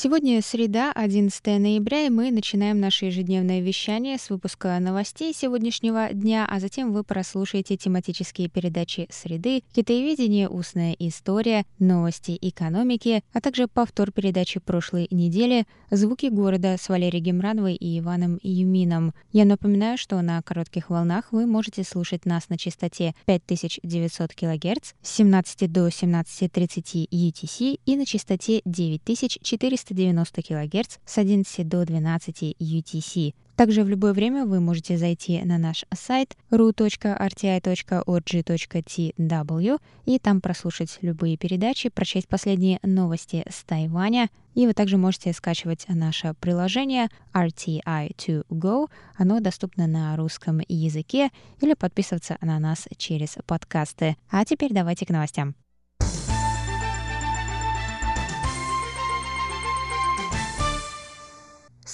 Сегодня среда, 11 ноября, и мы начинаем наше ежедневное вещание с выпуска новостей сегодняшнего дня, а затем вы прослушаете тематические передачи «Среды», «Китаеведение. Устная история», «Новости экономики», а также повтор передачи прошлой недели «Звуки города» с Валерией Гемрановой и Иваном Юмином. Я напоминаю, что на коротких волнах вы можете слушать нас на частоте 5900 кГц с 17 до 17.30 UTC и на частоте 9400 490 кГц с 11 до 12 UTC. Также в любое время вы можете зайти на наш сайт ru.rti.org.tw и там прослушать любые передачи, прочесть последние новости с Тайваня. И вы также можете скачивать наше приложение RTI2Go. Оно доступно на русском языке или подписываться на нас через подкасты. А теперь давайте к новостям.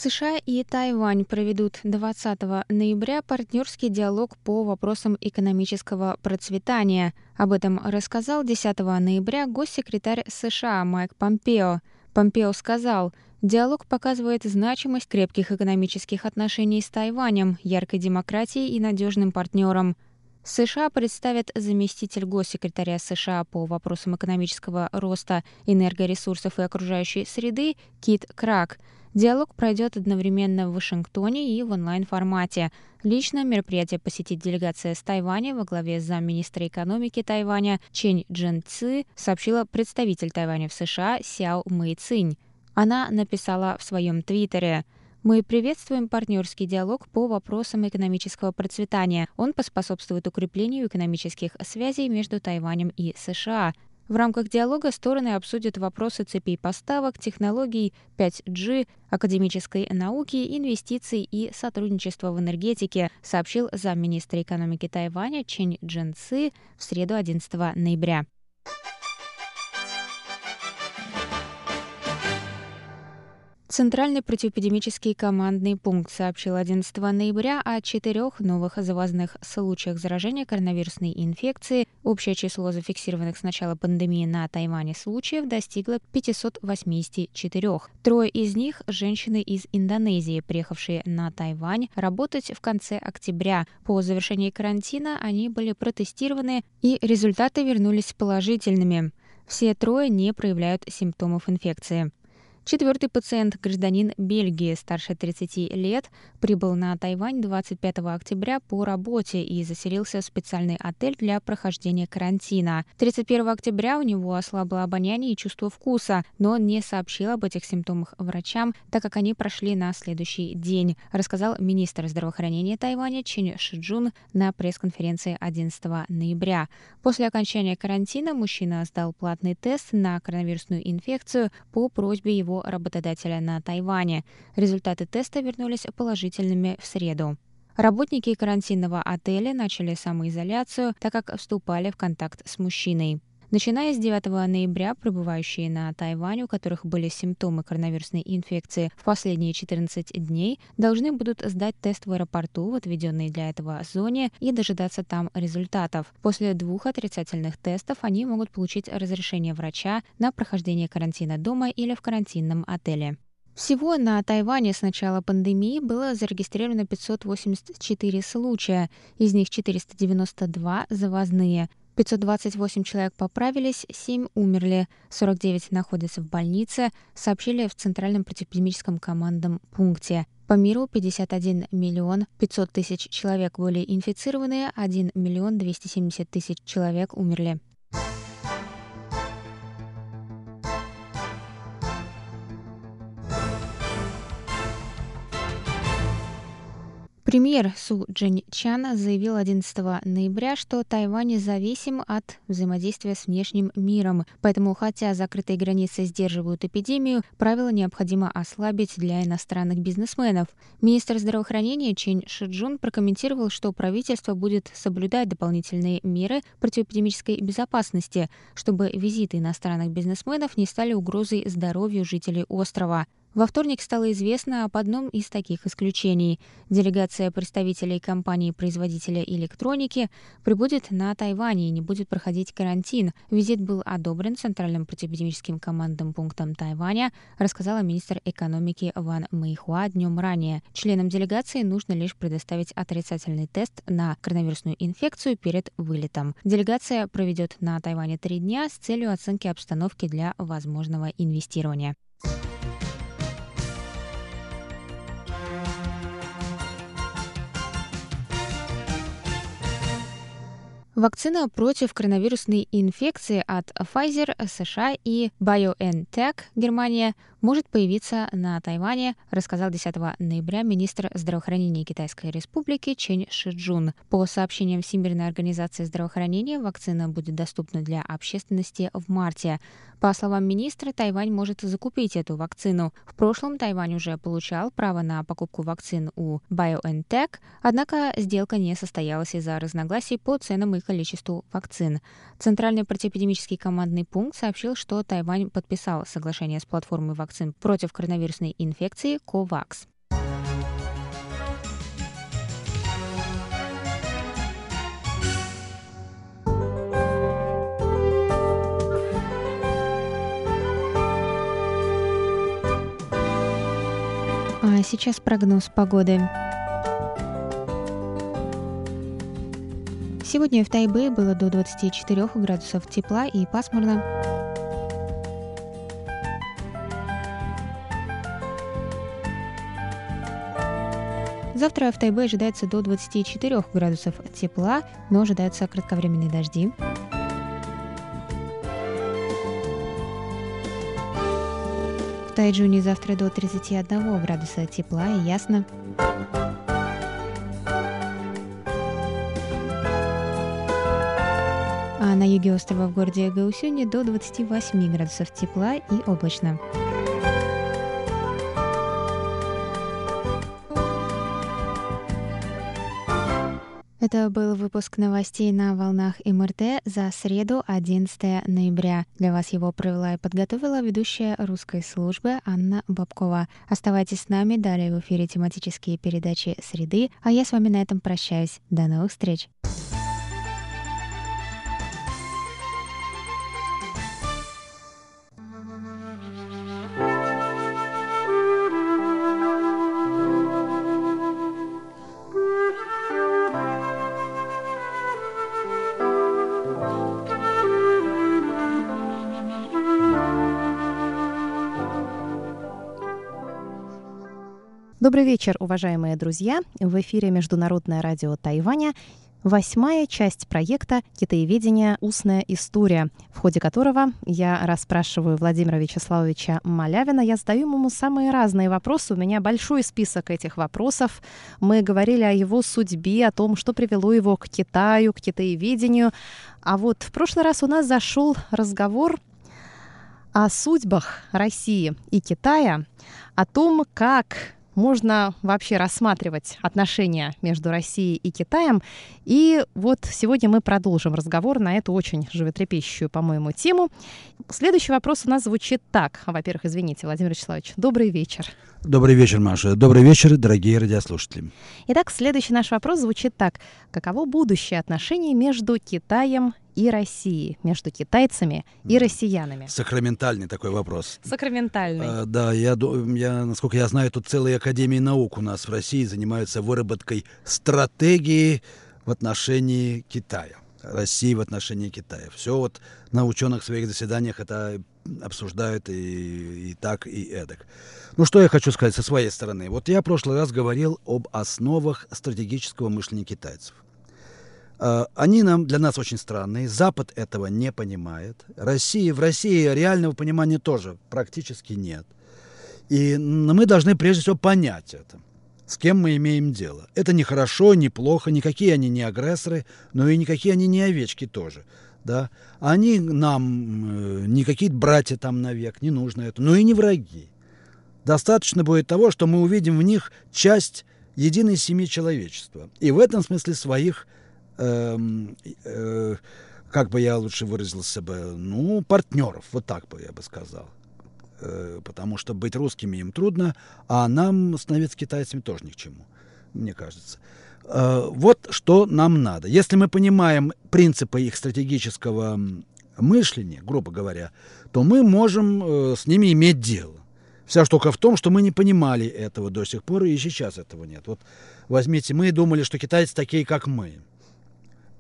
США и Тайвань проведут 20 ноября партнерский диалог по вопросам экономического процветания. Об этом рассказал 10 ноября госсекретарь США Майк Помпео. Помпео сказал, Диалог показывает значимость крепких экономических отношений с Тайванем, яркой демократией и надежным партнером. США представят заместитель госсекретаря США по вопросам экономического роста, энергоресурсов и окружающей среды Кит Крак. Диалог пройдет одновременно в Вашингтоне и в онлайн-формате. Лично мероприятие посетит делегация с Тайваня во главе с замминистра экономики Тайваня Чен Джен Ци, сообщила представитель Тайваня в США Сяо Мэй Цинь. Она написала в своем твиттере мы приветствуем партнерский диалог по вопросам экономического процветания. Он поспособствует укреплению экономических связей между Тайванем и США. В рамках диалога стороны обсудят вопросы цепей поставок, технологий 5G, академической науки, инвестиций и сотрудничества в энергетике, сообщил замминистра экономики Тайваня Чен Джен Ци в среду 11 ноября. Центральный противоэпидемический командный пункт сообщил 11 ноября о четырех новых завозных случаях заражения коронавирусной инфекции. Общее число зафиксированных с начала пандемии на Тайване случаев достигло 584. Трое из них – женщины из Индонезии, приехавшие на Тайвань работать в конце октября. По завершении карантина они были протестированы, и результаты вернулись положительными. Все трое не проявляют симптомов инфекции. Четвертый пациент, гражданин Бельгии, старше 30 лет, прибыл на Тайвань 25 октября по работе и заселился в специальный отель для прохождения карантина. 31 октября у него ослабло обоняние и чувство вкуса, но не сообщил об этих симптомах врачам, так как они прошли на следующий день, рассказал министр здравоохранения Тайваня Чин Шиджун на пресс-конференции 11 ноября. После окончания карантина мужчина сдал платный тест на коронавирусную инфекцию по просьбе его работодателя на Тайване. Результаты теста вернулись положительными в среду. Работники карантинного отеля начали самоизоляцию, так как вступали в контакт с мужчиной. Начиная с 9 ноября, прибывающие на Тайвань, у которых были симптомы коронавирусной инфекции в последние 14 дней, должны будут сдать тест в аэропорту в отведенной для этого зоне и дожидаться там результатов. После двух отрицательных тестов они могут получить разрешение врача на прохождение карантина дома или в карантинном отеле. Всего на Тайване с начала пандемии было зарегистрировано 584 случая, из них 492 завозные – 528 человек поправились, 7 умерли, 49 находятся в больнице, сообщили в Центральном противоэпидемическом командном пункте. По миру 51 миллион 500 тысяч человек были инфицированы, 1 миллион 270 тысяч человек умерли. Премьер Су Чан заявил 11 ноября, что Тайвань зависим от взаимодействия с внешним миром. Поэтому, хотя закрытые границы сдерживают эпидемию, правила необходимо ослабить для иностранных бизнесменов. Министр здравоохранения Чен Шиджун прокомментировал, что правительство будет соблюдать дополнительные меры противоэпидемической безопасности, чтобы визиты иностранных бизнесменов не стали угрозой здоровью жителей острова. Во вторник стало известно об одном из таких исключений. Делегация представителей компании-производителя электроники прибудет на Тайване и не будет проходить карантин. Визит был одобрен Центральным противоэпидемическим командным пунктом Тайваня, рассказала министр экономики Ван Мэйхуа днем ранее. Членам делегации нужно лишь предоставить отрицательный тест на коронавирусную инфекцию перед вылетом. Делегация проведет на Тайване три дня с целью оценки обстановки для возможного инвестирования. Вакцина против коронавирусной инфекции от Pfizer, США и BioNTech Германия может появиться на Тайване, рассказал 10 ноября министр здравоохранения Китайской Республики Чен Шиджун. По сообщениям Всемирной организации здравоохранения, вакцина будет доступна для общественности в марте. По словам министра, Тайвань может закупить эту вакцину. В прошлом Тайвань уже получал право на покупку вакцин у BioNTech, однако сделка не состоялась из-за разногласий по ценам и количеству вакцин. Центральный противоэпидемический командный пункт сообщил, что Тайвань подписал соглашение с платформой вакцин вакцин против коронавирусной инфекции COVAX. А сейчас прогноз погоды. Сегодня в Тайбе было до 24 градусов тепла и пасмурно. Завтра в Тайбе ожидается до 24 градусов тепла, но ожидаются кратковременные дожди. В Тайджуне завтра до 31 градуса тепла и ясно. А на юге острова в городе Гаусюне до 28 градусов тепла и облачно. Это был выпуск новостей на волнах МРТ за среду, 11 ноября. Для вас его провела и подготовила ведущая русской службы Анна Бабкова. Оставайтесь с нами, далее в эфире тематические передачи «Среды», а я с вами на этом прощаюсь. До новых встреч! Добрый вечер, уважаемые друзья. В эфире Международное радио Тайваня восьмая часть проекта «Китаеведение. Устная история», в ходе которого я расспрашиваю Владимира Вячеславовича Малявина. Я задаю ему самые разные вопросы. У меня большой список этих вопросов. Мы говорили о его судьбе, о том, что привело его к Китаю, к китаеведению. А вот в прошлый раз у нас зашел разговор о судьбах России и Китая, о том, как можно вообще рассматривать отношения между Россией и Китаем. И вот сегодня мы продолжим разговор на эту очень животрепещущую, по-моему, тему. Следующий вопрос у нас звучит так. Во-первых, извините, Владимир Вячеславович, добрый вечер. Добрый вечер, Маша. Добрый вечер, дорогие радиослушатели. Итак, следующий наш вопрос звучит так. Каково будущее отношений между Китаем и Россией, между китайцами и россиянами? Сакраментальный такой вопрос. Сакраментальный. А, да, я, я, насколько я знаю, тут целые академии наук у нас в России занимаются выработкой стратегии в отношении Китая. России в отношении Китая. Все вот на ученых своих заседаниях это обсуждают и, и так, и эдак. Ну, что я хочу сказать со своей стороны. Вот я в прошлый раз говорил об основах стратегического мышления китайцев. А, они нам, для нас очень странные. Запад этого не понимает. Россия, в России реального понимания тоже практически нет. И мы должны прежде всего понять это. с кем мы имеем дело. Это не хорошо, не плохо, никакие они не агрессоры, но и никакие они не овечки тоже. Да? Они нам э, не какие-то братья там навек, не нужно это, но и не враги. Достаточно будет того, что мы увидим в них часть единой семьи человечества. И в этом смысле своих, э, э, как бы я лучше выразился бы, ну, партнеров, вот так бы я бы сказал. Э, потому что быть русскими им трудно, а нам становиться китайцами тоже ни к чему, мне кажется. Э, вот что нам надо. Если мы понимаем принципы их стратегического мышления, грубо говоря, то мы можем с ними иметь дело. Вся штука в том, что мы не понимали этого до сих пор, и сейчас этого нет. Вот возьмите, мы думали, что китайцы такие, как мы,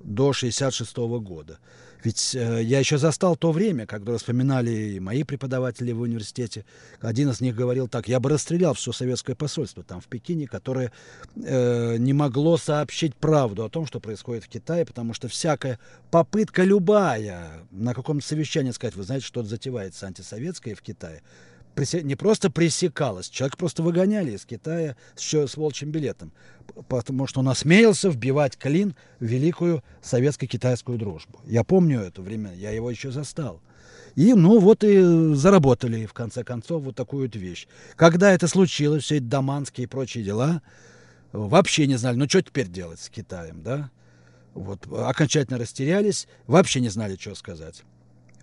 до 66 года. Ведь э, я еще застал то время, когда вспоминали мои преподаватели в университете. Один из них говорил так, я бы расстрелял все советское посольство там в Пекине, которое э, не могло сообщить правду о том, что происходит в Китае, потому что всякая попытка любая на каком-то совещании сказать, вы знаете, что-то затевается антисоветское в Китае, не просто пресекалось, человек просто выгоняли из Китая с, с волчьим билетом, потому что он осмелился вбивать клин в великую советско-китайскую дружбу. Я помню это время, я его еще застал. И, ну, вот и заработали, в конце концов, вот такую вот вещь. Когда это случилось, все эти даманские и прочие дела, вообще не знали, ну, что теперь делать с Китаем, да? Вот, окончательно растерялись, вообще не знали, что сказать.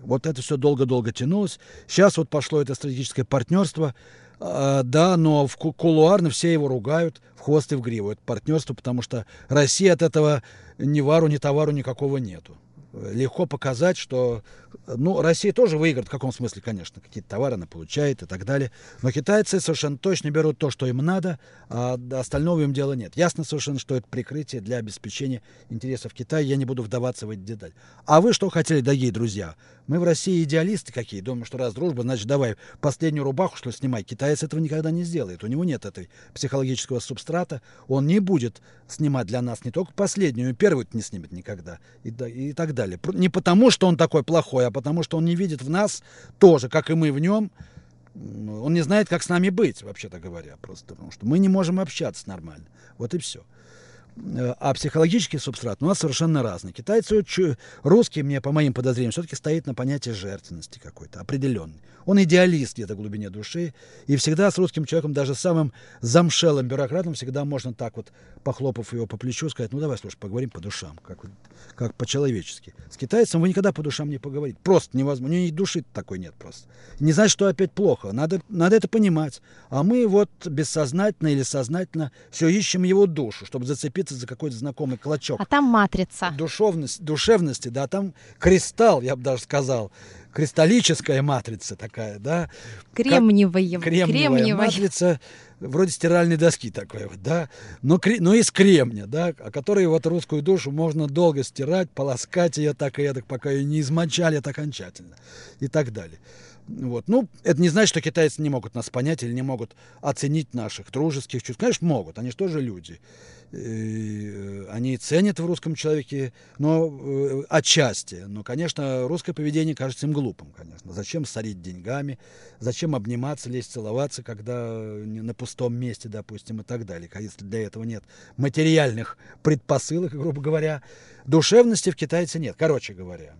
Вот это все долго-долго тянулось. Сейчас вот пошло это стратегическое партнерство. А, да, но в кулуарно все его ругают в хвост и в гриву. Это партнерство, потому что России от этого ни вару, ни товару никакого нету легко показать, что ну, Россия тоже выиграет, в каком смысле, конечно, какие-то товары она получает и так далее. Но китайцы совершенно точно берут то, что им надо, а остального им дела нет. Ясно совершенно, что это прикрытие для обеспечения интересов Китая. Я не буду вдаваться в эти детали. А вы что хотели, дорогие друзья? Мы в России идеалисты какие. Думаем, что раз дружба, значит, давай последнюю рубаху, что снимай. Китаец этого никогда не сделает. У него нет этой психологического субстрата. Он не будет снимать для нас не только последнюю, первую не снимет никогда. И, и так далее. Не потому, что он такой плохой, а потому, что он не видит в нас тоже, как и мы в нем. Он не знает, как с нами быть, вообще-то говоря, просто потому что мы не можем общаться нормально. Вот и все. Э, а психологический субстрат у нас совершенно разный. Китайцы, русский, мне по моим подозрениям, все-таки стоит на понятии жертвенности какой-то, определенный. Он идеалист где-то в глубине души, и всегда с русским человеком, даже самым замшелым бюрократом, всегда можно так вот, похлопав его по плечу, сказать, ну давай, слушай, поговорим по душам, как, как по-человечески. С китайцем вы никогда по душам не поговорите. Просто невозможно. У него души такой нет просто. Не знать, что опять плохо. Надо, надо это понимать. А мы вот бессознательно или сознательно все ищем его душу, чтобы зацепить зацепиться за какой-то знакомый клочок. А там матрица. Душевность, душевности, да, там кристалл, я бы даже сказал, кристаллическая матрица такая, да. Кремниевая. Как, кремниевая, кремниевая матрица, вроде стиральной доски такой вот, да, но, но из кремня, да, о которой вот русскую душу можно долго стирать, полоскать ее так и так, пока ее не измочали это окончательно и так далее. Вот. Ну, это не значит, что китайцы не могут нас понять или не могут оценить наших дружеских чувств. Конечно, могут, они же тоже люди. Э, они ценят в русском человеке, но э, отчасти. Но, конечно, русское поведение кажется им глупым, конечно. Зачем сорить деньгами, зачем обниматься, лезть, целоваться, когда на пустом месте, допустим, и так далее, если для этого нет материальных предпосылок, грубо говоря. Душевности в китайце нет, короче говоря.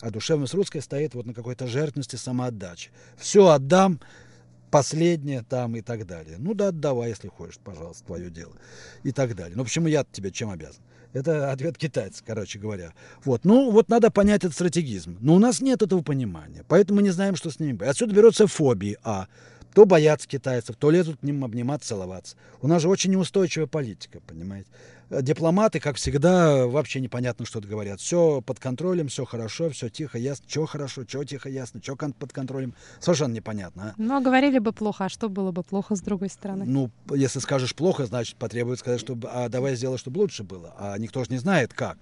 А душевность русская стоит вот на какой-то жертвенности, самоотдаче. Все отдам, последнее там и так далее. Ну да, отдавай, если хочешь, пожалуйста, твое дело. И так далее. Ну почему я тебе чем обязан? Это ответ китайца, короче говоря. Вот. Ну, вот надо понять этот стратегизм. Но у нас нет этого понимания. Поэтому мы не знаем, что с ними быть. Отсюда берутся фобии, а. То боятся китайцев, то лезут к ним обниматься, целоваться. У нас же очень неустойчивая политика, понимаете. Дипломаты, как всегда, вообще непонятно, что говорят. Все под контролем, все хорошо, все тихо, ясно. Что хорошо, что тихо, ясно, что под контролем. Совершенно непонятно. А? Ну, а говорили бы плохо, а что было бы плохо с другой стороны? Ну, если скажешь плохо, значит, потребует сказать, что а давай сделай, чтобы лучше было. А никто же не знает, как.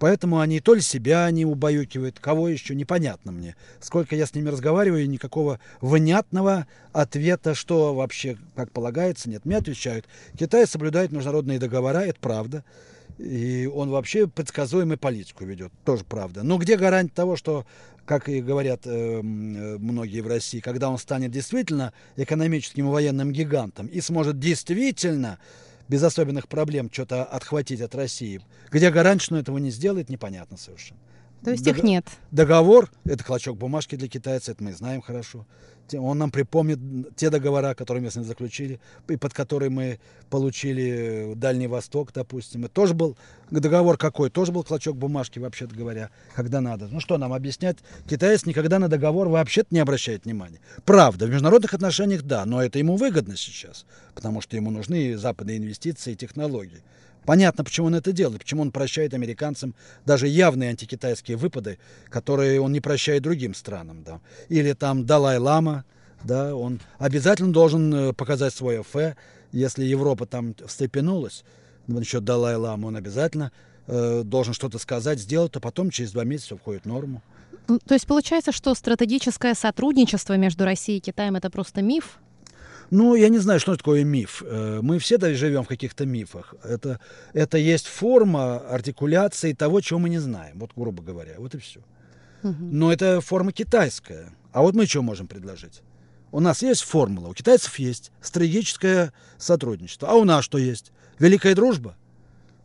Поэтому они то ли себя не убаюкивают, кого еще, непонятно мне. Сколько я с ними разговариваю, никакого внятного ответа, что вообще, как полагается, нет. Мне отвечают, Китай соблюдает международные договора, это правда. И он вообще предсказуемую политику ведет, тоже правда. Но где гарантия того, что, как и говорят э, многие в России, когда он станет действительно экономическим и военным гигантом и сможет действительно без особенных проблем что-то отхватить от России, где гарантия, что этого не сделает, непонятно совершенно. То есть Дог... их нет. Договор – это клочок бумажки для китайцев, это мы знаем хорошо. Он нам припомнит те договора, которые ним заключили, и под которые мы получили Дальний Восток, допустим. Это тоже был договор какой? Тоже был клочок бумажки, вообще-то говоря, когда надо. Ну что нам объяснять? Китаец никогда на договор вообще-то не обращает внимания. Правда, в международных отношениях да, но это ему выгодно сейчас, потому что ему нужны западные инвестиции и технологии. Понятно, почему он это делает, почему он прощает американцам даже явные антикитайские выпады, которые он не прощает другим странам. Да. Или там Далай-Лама, да, он обязательно должен э, показать свой ФЭ, если Европа там встрепенулась, насчет Далай-Лама, он обязательно э, должен что-то сказать, сделать, а потом через два месяца входит в норму. Ну, то есть получается, что стратегическое сотрудничество между Россией и Китаем это просто миф? Ну, я не знаю, что такое миф. Э, мы все живем в каких-то мифах. Это, это есть форма артикуляции того, чего мы не знаем, вот грубо говоря. Вот и все. Но это форма китайская. А вот мы что можем предложить? У нас есть формула, у китайцев есть стратегическое сотрудничество. А у нас что есть? Великая дружба?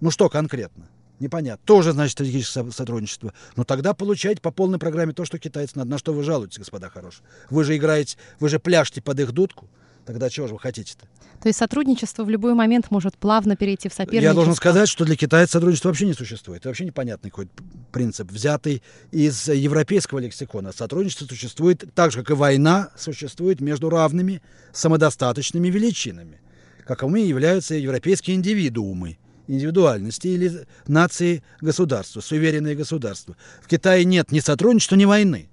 Ну что конкретно? Непонятно. Тоже, значит, стратегическое сотрудничество. Но тогда получаете по полной программе то, что китайцы надо. На что вы жалуетесь, господа хорошие? Вы же играете, вы же пляшете под их дудку. Тогда чего же вы хотите-то? То есть сотрудничество в любой момент может плавно перейти в соперничество? Я должен сказать, что для Китая сотрудничество вообще не существует. Это вообще непонятный какой-то принцип, взятый из европейского лексикона. Сотрудничество существует так же, как и война существует между равными самодостаточными величинами, каковыми являются европейские индивидуумы индивидуальности или нации государства, суверенные государства. В Китае нет ни сотрудничества, ни войны.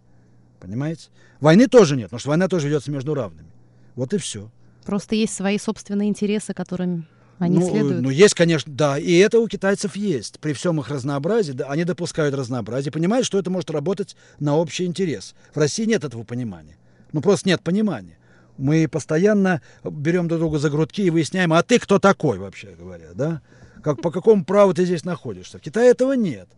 Понимаете? Войны тоже нет, потому что война тоже ведется между равными. Вот и все. Просто есть свои собственные интересы, которыми они ну, следуют. Ну, есть, конечно, да. И это у китайцев есть. При всем их разнообразии, да, они допускают разнообразие, понимают, что это может работать на общий интерес. В России нет этого понимания. Ну, просто нет понимания. Мы постоянно берем друг друга за грудки и выясняем, а ты кто такой, вообще говоря, да? Как, по какому праву ты здесь находишься? В Китае этого нет.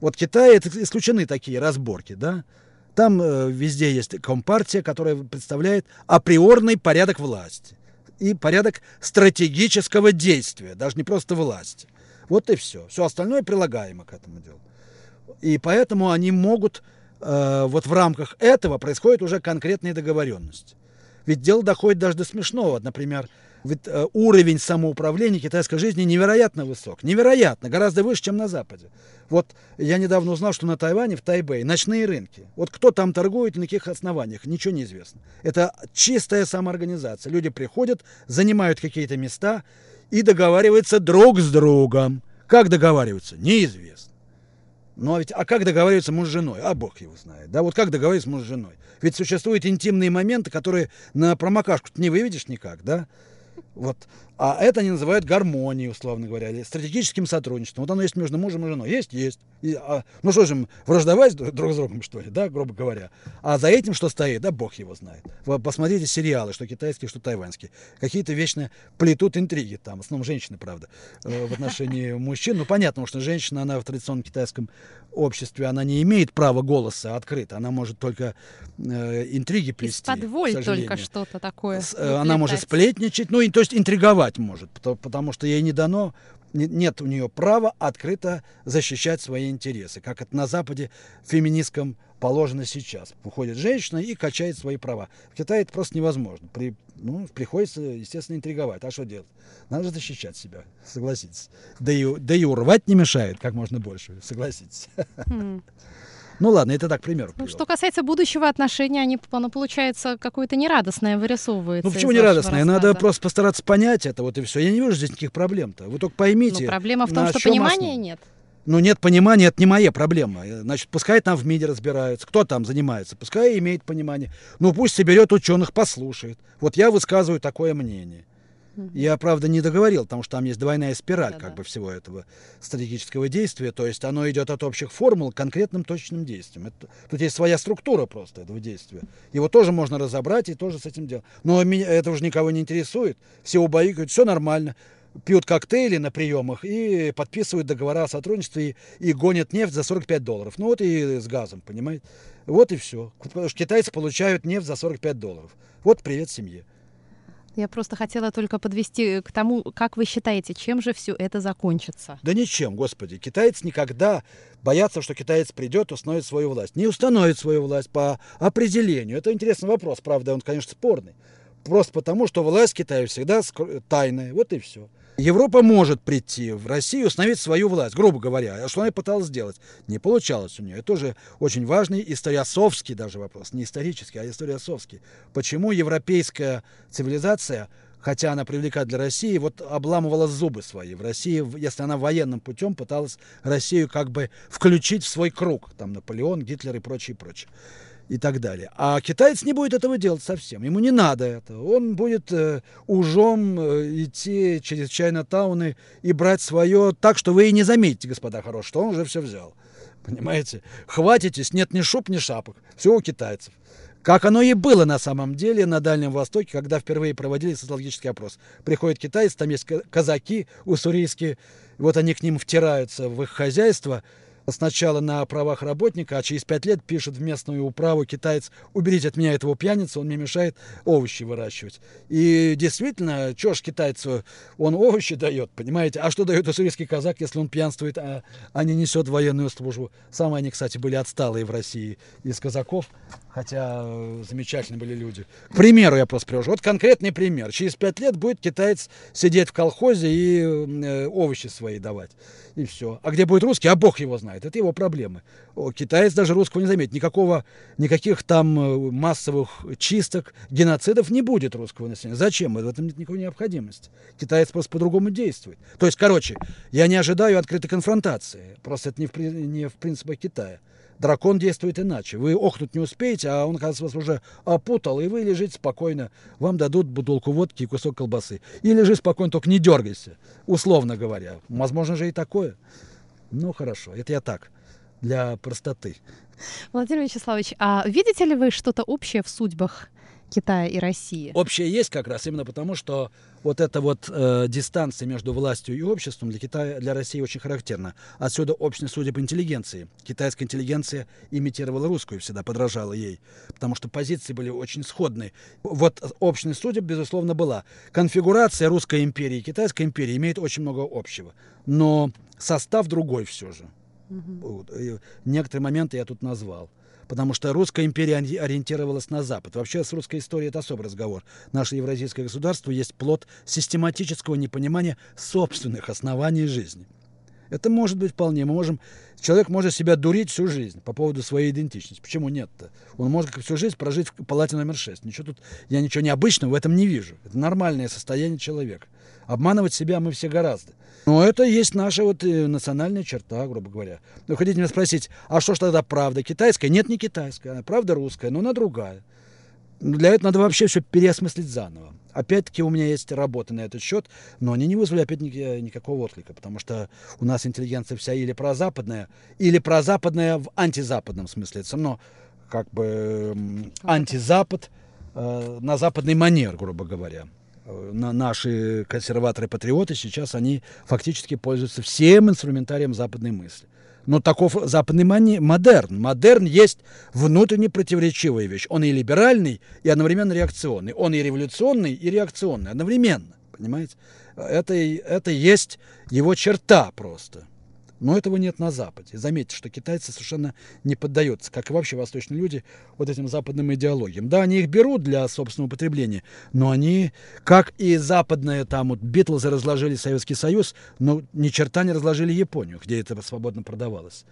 Вот в Китае исключены такие разборки, да? Там э, везде есть компартия, которая представляет априорный порядок власти и порядок стратегического действия, даже не просто власти. Вот и все. Все остальное прилагаемо к этому делу. И поэтому они могут, э, вот в рамках этого происходит уже конкретные договоренности. Ведь дело доходит даже до смешного. Например, ведь э, уровень самоуправления китайской жизни невероятно высок. Невероятно, гораздо выше, чем на Западе. Вот я недавно узнал, что на Тайване, в Тайбэе, ночные рынки. Вот кто там торгует, на каких основаниях, ничего не известно. Это чистая самоорганизация. Люди приходят, занимают какие-то места и договариваются друг с другом. Как договариваются? Неизвестно. Ну а ведь, а как договариваться муж с женой? А бог его знает. Да, вот как договариваться муж с женой? Ведь существуют интимные моменты, которые на промокашку не выведешь никак, да? Вот. А это они называют гармонией, условно говоря, или стратегическим сотрудничеством. Вот оно есть между мужем и женой. Есть, есть. И, а, ну что же, враждовать друг с другом, что ли, да, грубо говоря. А за этим что стоит, да, бог его знает. Вы посмотрите сериалы, что китайские, что тайваньские. Какие-то вечно плетут интриги там, в основном женщины, правда, э, в отношении мужчин. Ну, понятно, что женщина, она в традиционном китайском обществе, она не имеет права голоса открыто. Она может только э, интриги плести. Из-под только что-то такое. С, э, она может сплетничать, ну, и, то есть интриговать врать может, потому что ей не дано, нет у нее права открыто защищать свои интересы, как это на Западе феминисткам положено сейчас. Выходит женщина и качает свои права. В Китае это просто невозможно. При, ну, приходится, естественно, интриговать. А что делать? Надо защищать себя, согласитесь. Да и, да и урвать не мешает как можно больше, согласитесь. Mm. Ну ладно, это так, пример. Ну, что касается будущего отношения, они, оно получается какое-то нерадостное вырисовывается. Ну почему нерадостное? Надо просто постараться понять это, вот и все. Я не вижу здесь никаких проблем-то. Вы только поймите. Ну, проблема в том, что понимания основ... нет. Ну, нет понимания, это не моя проблема. Значит, пускай там в МИДе разбираются, кто там занимается, пускай имеет понимание. Ну, пусть соберет ученых, послушает. Вот я высказываю такое мнение. Я, правда, не договорил, потому что там есть двойная спираль да, как да. бы всего этого стратегического действия. То есть оно идет от общих формул к конкретным точным действиям. Это, тут есть своя структура просто этого действия. Его тоже можно разобрать и тоже с этим делать. Но меня, это уже никого не интересует. Все убаюкают, все нормально. пьют коктейли на приемах и подписывают договора о сотрудничестве и, и гонят нефть за 45 долларов. Ну вот и с газом, понимаете? Вот и все. Потому что китайцы получают нефть за 45 долларов. Вот привет семье. Я просто хотела только подвести к тому, как вы считаете, чем же все это закончится? Да ничем, господи. Китаец никогда боятся, что китаец придет установит свою власть. Не установит свою власть по определению. Это интересный вопрос, правда, он, конечно, спорный. Просто потому, что власть Китая всегда тайная. Вот и все. Европа может прийти в Россию, установить свою власть, грубо говоря. Что она пыталась сделать? Не получалось у нее. Это тоже очень важный историосовский даже вопрос. Не исторический, а историосовский. Почему европейская цивилизация, хотя она привлекает для России, вот обламывала зубы свои. В России, если она военным путем пыталась Россию как бы включить в свой круг. Там Наполеон, Гитлер и прочее, прочее и так далее. А китаец не будет этого делать совсем. Ему не надо это. Он будет э, ужом э, идти через Чайна-тауны и брать свое так, что вы и не заметите, господа хорошие, что он уже все взял. Понимаете? Хватитесь, нет ни шуб, ни шапок. Все у китайцев. Как оно и было на самом деле на Дальнем Востоке, когда впервые проводили социологический опрос. Приходят китайцы, там есть казаки уссурийские, вот они к ним втираются в их хозяйство – сначала на правах работника, а через пять лет пишет в местную управу китаец, уберите от меня этого пьяницу, он мне мешает овощи выращивать. И действительно, что ж китайцу, он овощи дает, понимаете? А что дает уссурийский казак, если он пьянствует, а, а не несет военную службу? Самые они, кстати, были отсталые в России из казаков, хотя э, замечательные были люди. К примеру я просто привожу. Вот конкретный пример. Через пять лет будет китаец сидеть в колхозе и э, овощи свои давать. И все. А где будет русский, а бог его знает знает. Это его проблемы. Китаец даже русского не заметит. Никакого, никаких там э, массовых чисток, геноцидов не будет русского населения. Зачем? В этом нет никакой необходимости. Китаец просто по-другому действует. То есть, короче, я не ожидаю открытой конфронтации. Просто это не в, не в принципах Китая. Дракон действует иначе. Вы охнуть не успеете, а он, кажется, вас уже опутал, и вы лежите спокойно. Вам дадут бутылку водки и кусок колбасы. И лежи спокойно, только не дергайся, условно говоря. Возможно же и такое. Ну, хорошо, это я так, для простоты. Владимир Вячеславович, а видите ли вы что-то общее в судьбах Китая и России? Общее есть как раз именно потому, что вот эта вот э, дистанция между властью и обществом для Китая, для России очень характерна. Отсюда общность судеб интеллигенции. Китайская интеллигенция имитировала русскую, всегда подражала ей, потому что позиции были очень сходны. Вот общность судеб, безусловно, была. Конфигурация русской империи и китайской империи имеет очень много общего, но состав другой все же. Угу. Некоторые моменты я тут назвал потому что русская империя ориентировалась на Запад. Вообще с русской историей это особый разговор. Наше евразийское государство есть плод систематического непонимания собственных оснований жизни. Это может быть вполне. Мы можем, человек может себя дурить всю жизнь по поводу своей идентичности. Почему нет-то? Он может всю жизнь прожить в палате номер 6. Ничего тут, я ничего необычного в этом не вижу. Это нормальное состояние человека. Обманывать себя мы все гораздо. Но это есть наша вот э, национальная черта, грубо говоря. Вы хотите меня спросить, а что ж тогда правда? Китайская? Нет, не китайская. Правда русская, но она другая. Для этого надо вообще все переосмыслить заново. Опять-таки у меня есть работы на этот счет, но они не вызвали опять никакого отклика, потому что у нас интеллигенция вся или прозападная, или прозападная в антизападном смысле. Это все как бы антизапад э, на западный манер, грубо говоря. Э, на наши консерваторы-патриоты сейчас они фактически пользуются всем инструментарием западной мысли. Но таков западный модерн. Модерн есть внутренне противоречивая вещь. Он и либеральный, и одновременно реакционный. Он и революционный, и реакционный одновременно. Понимаете? Это, это есть его черта просто. Но этого нет на Западе. Заметьте, что китайцы совершенно не поддаются, как и вообще восточные люди, вот этим западным идеологиям. Да, они их берут для собственного потребления, но они, как и западные, там вот Битлзы разложили Советский Союз, но ни черта не разложили Японию, где это свободно продавалось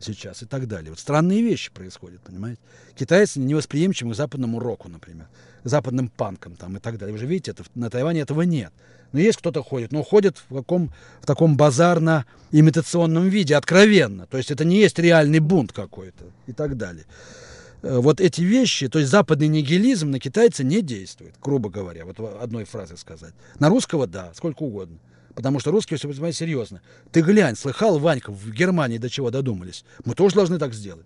сейчас и так далее. Вот странные вещи происходят, понимаете? Китайцы невосприимчивы к западному року, например, западным панкам там и так далее. Вы же видите, это, на Тайване этого нет. Но есть кто-то ходит, но ходит в, каком, в таком базарно-имитационном виде, откровенно. То есть это не есть реальный бунт какой-то и так далее. Э, вот эти вещи, то есть западный нигилизм на китайца не действует, грубо говоря, вот одной фразой сказать. На русского – да, сколько угодно. Потому что русские все понимают серьезно. Ты глянь, слыхал, Ванька, в Германии до чего додумались. Мы тоже должны так сделать.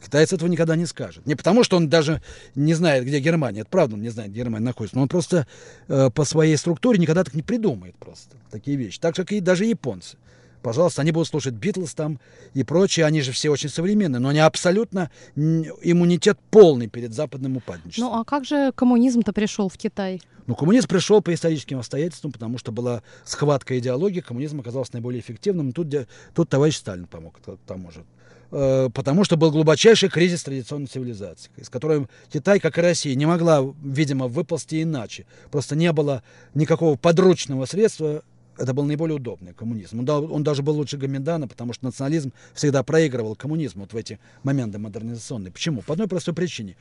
Китаец этого никогда не скажет. Не потому, что он даже не знает, где Германия. Это правда, он не знает, где Германия находится. Но он просто э, по своей структуре никогда так не придумает просто такие вещи. Так же, как и даже японцы. Пожалуйста, они будут слушать Битлз там и прочие. Они же все очень современные. Но они абсолютно иммунитет полный перед западным упадничеством. Ну а как же коммунизм-то пришел в Китай? Ну, коммунизм пришел по историческим обстоятельствам, потому что была схватка идеологии, коммунизм оказался наиболее эффективным. Тут, тут товарищ Сталин помог тому же. Э, потому что был глубочайший кризис традиционной цивилизации, из которой Китай, как и Россия, не могла, видимо, выползти иначе. Просто не было никакого подручного средства это был наиболее удобный коммунизм. Он, он даже был лучше Гоминдана, потому что национализм всегда проигрывал коммунизму вот в эти моменты модернизационные. Почему? По одной простой причине.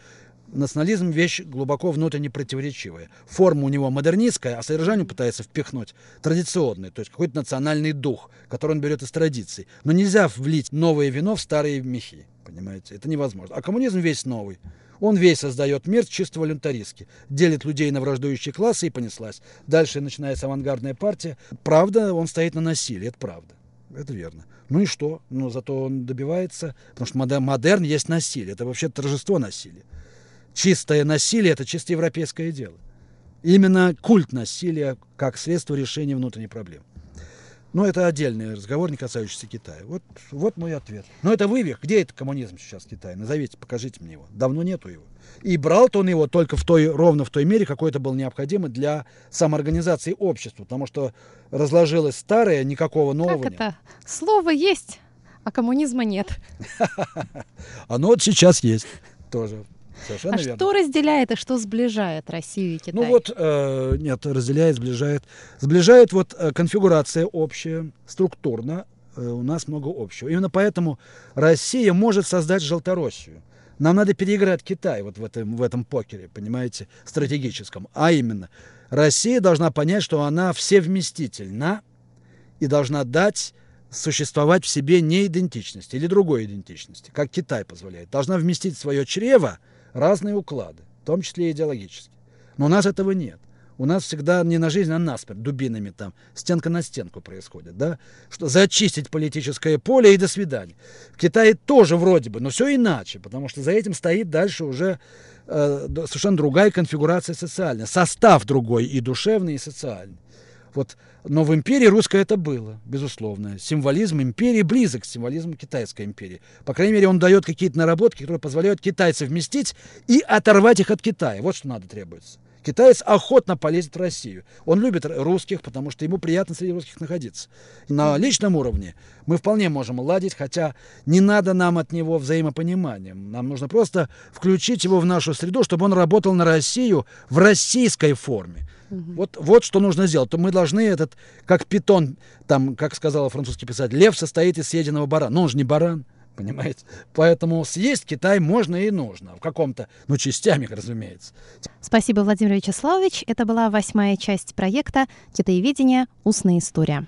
Национализм – вещь глубоко внутренне противоречивая. Форма у него модернистская, а содержание пытается впихнуть традиционное, то есть какой-то национальный дух, который он берет из традиций. Но нельзя влить новое вино в старые мехи, понимаете? Это невозможно. А коммунизм весь новый. Он весь создает мир чисто волюнтаристски. Делит людей на враждующие классы и понеслась. Дальше начинается авангардная партия. Правда, он стоит на насилии, это правда. Это верно. Ну и что? Но зато он добивается, потому что модерн есть насилие. Это вообще торжество насилия чистое насилие – это чисто европейское дело. Именно культ насилия как средство решения внутренней проблемы. Но это отдельный разговор, не касающийся Китая. Вот, вот мой ответ. Но это вывих. Где это коммунизм сейчас в Китае? Назовите, покажите мне его. Давно нету его. И брал-то он его только в той, ровно в той мере, какой это был необходимо для самоорганизации общества. Потому что разложилось старое, никакого нового Как это? Нет. Слово есть, а коммунизма нет. Оно вот сейчас есть тоже. Совершенно а верно. что разделяет и что сближает Россию и Китай? Ну вот, э, нет, разделяет, сближает. Сближает вот э, конфигурация общая, структурно. Э, у нас много общего. Именно поэтому Россия может создать Желтороссию. Нам надо переиграть Китай вот в этом, в этом покере, понимаете, стратегическом. А именно, Россия должна понять, что она всевместительна и должна дать существовать в себе не идентичности или другой идентичности, как Китай позволяет. Должна вместить свое чрево разные уклады, в том числе и идеологические. Но у нас этого нет. У нас всегда не на жизнь, а на смерть, дубинами там, стенка на стенку происходит, да, что зачистить политическое поле и до свидания. В Китае тоже вроде бы, но все иначе, потому что за этим стоит дальше уже э, совершенно другая конфигурация социальная, состав другой и душевный, и социальный. Вот, но в империи русской это было, безусловно. Символизм империи близок к символизму китайской империи. По крайней мере, он дает какие-то наработки, которые позволяют китайцев вместить и оторвать их от Китая. Вот что надо требуется. Китаец охотно полезет в Россию. Он любит русских, потому что ему приятно среди русских находиться. На личном уровне мы вполне можем ладить, хотя не надо нам от него взаимопонимания. Нам нужно просто включить его в нашу среду, чтобы он работал на Россию в российской форме. Угу. Вот, вот что нужно сделать. То мы должны этот, как питон, там, как сказал французский писатель, лев состоит из съеденного барана. Но он же не баран, понимаете? Поэтому съесть Китай можно и нужно. В каком-то, ну, частями, разумеется. Спасибо, Владимир Вячеславович. Это была восьмая часть проекта «Китаеведение. Устная история».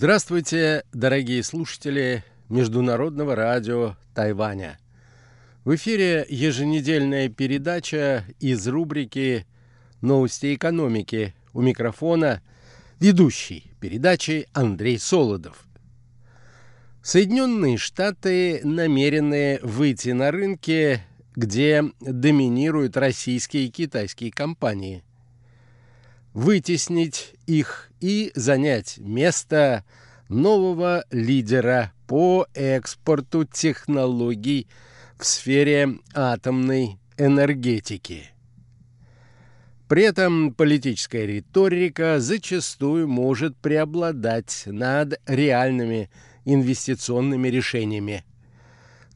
Здравствуйте, дорогие слушатели Международного радио Тайваня. В эфире еженедельная передача из рубрики «Новости экономики». У микрофона ведущий передачи Андрей Солодов. Соединенные Штаты намерены выйти на рынки, где доминируют российские и китайские компании – вытеснить их и занять место нового лидера по экспорту технологий в сфере атомной энергетики. При этом политическая риторика зачастую может преобладать над реальными инвестиционными решениями.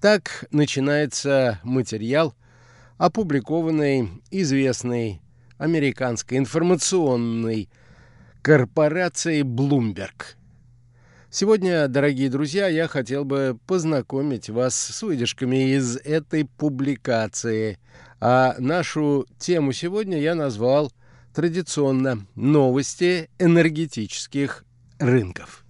Так начинается материал, опубликованный известной американской информационной корпорации Bloomberg. Сегодня, дорогие друзья, я хотел бы познакомить вас с выдержками из этой публикации. А нашу тему сегодня я назвал традиционно «Новости энергетических рынков».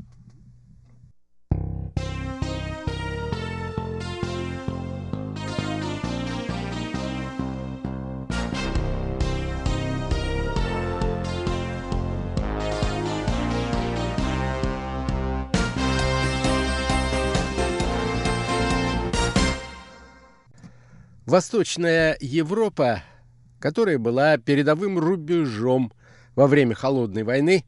Восточная Европа, которая была передовым рубежом во время Холодной войны,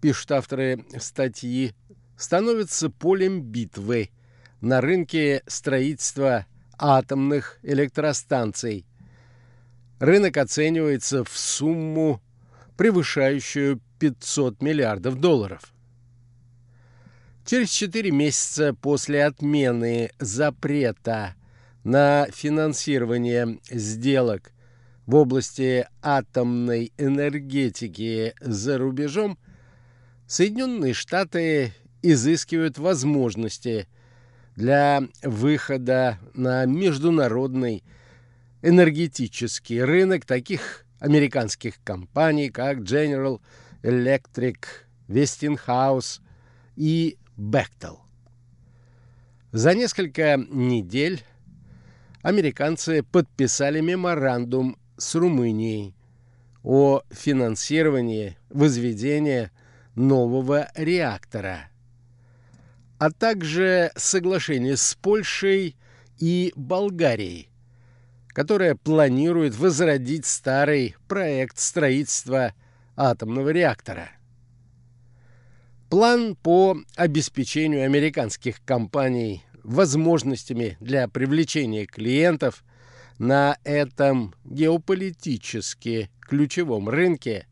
пишут авторы статьи, становится полем битвы на рынке строительства атомных электростанций. Рынок оценивается в сумму, превышающую 500 миллиардов долларов. Через четыре месяца после отмены запрета на финансирование сделок в области атомной энергетики за рубежом, Соединенные Штаты изыскивают возможности для выхода на международный энергетический рынок таких американских компаний, как General Electric, Westinghouse и Bechtel. За несколько недель американцы подписали меморандум с Румынией о финансировании возведения нового реактора, а также соглашение с Польшей и Болгарией, которая планирует возродить старый проект строительства атомного реактора. План по обеспечению американских компаний возможностями для привлечения клиентов на этом геополитически ключевом рынке,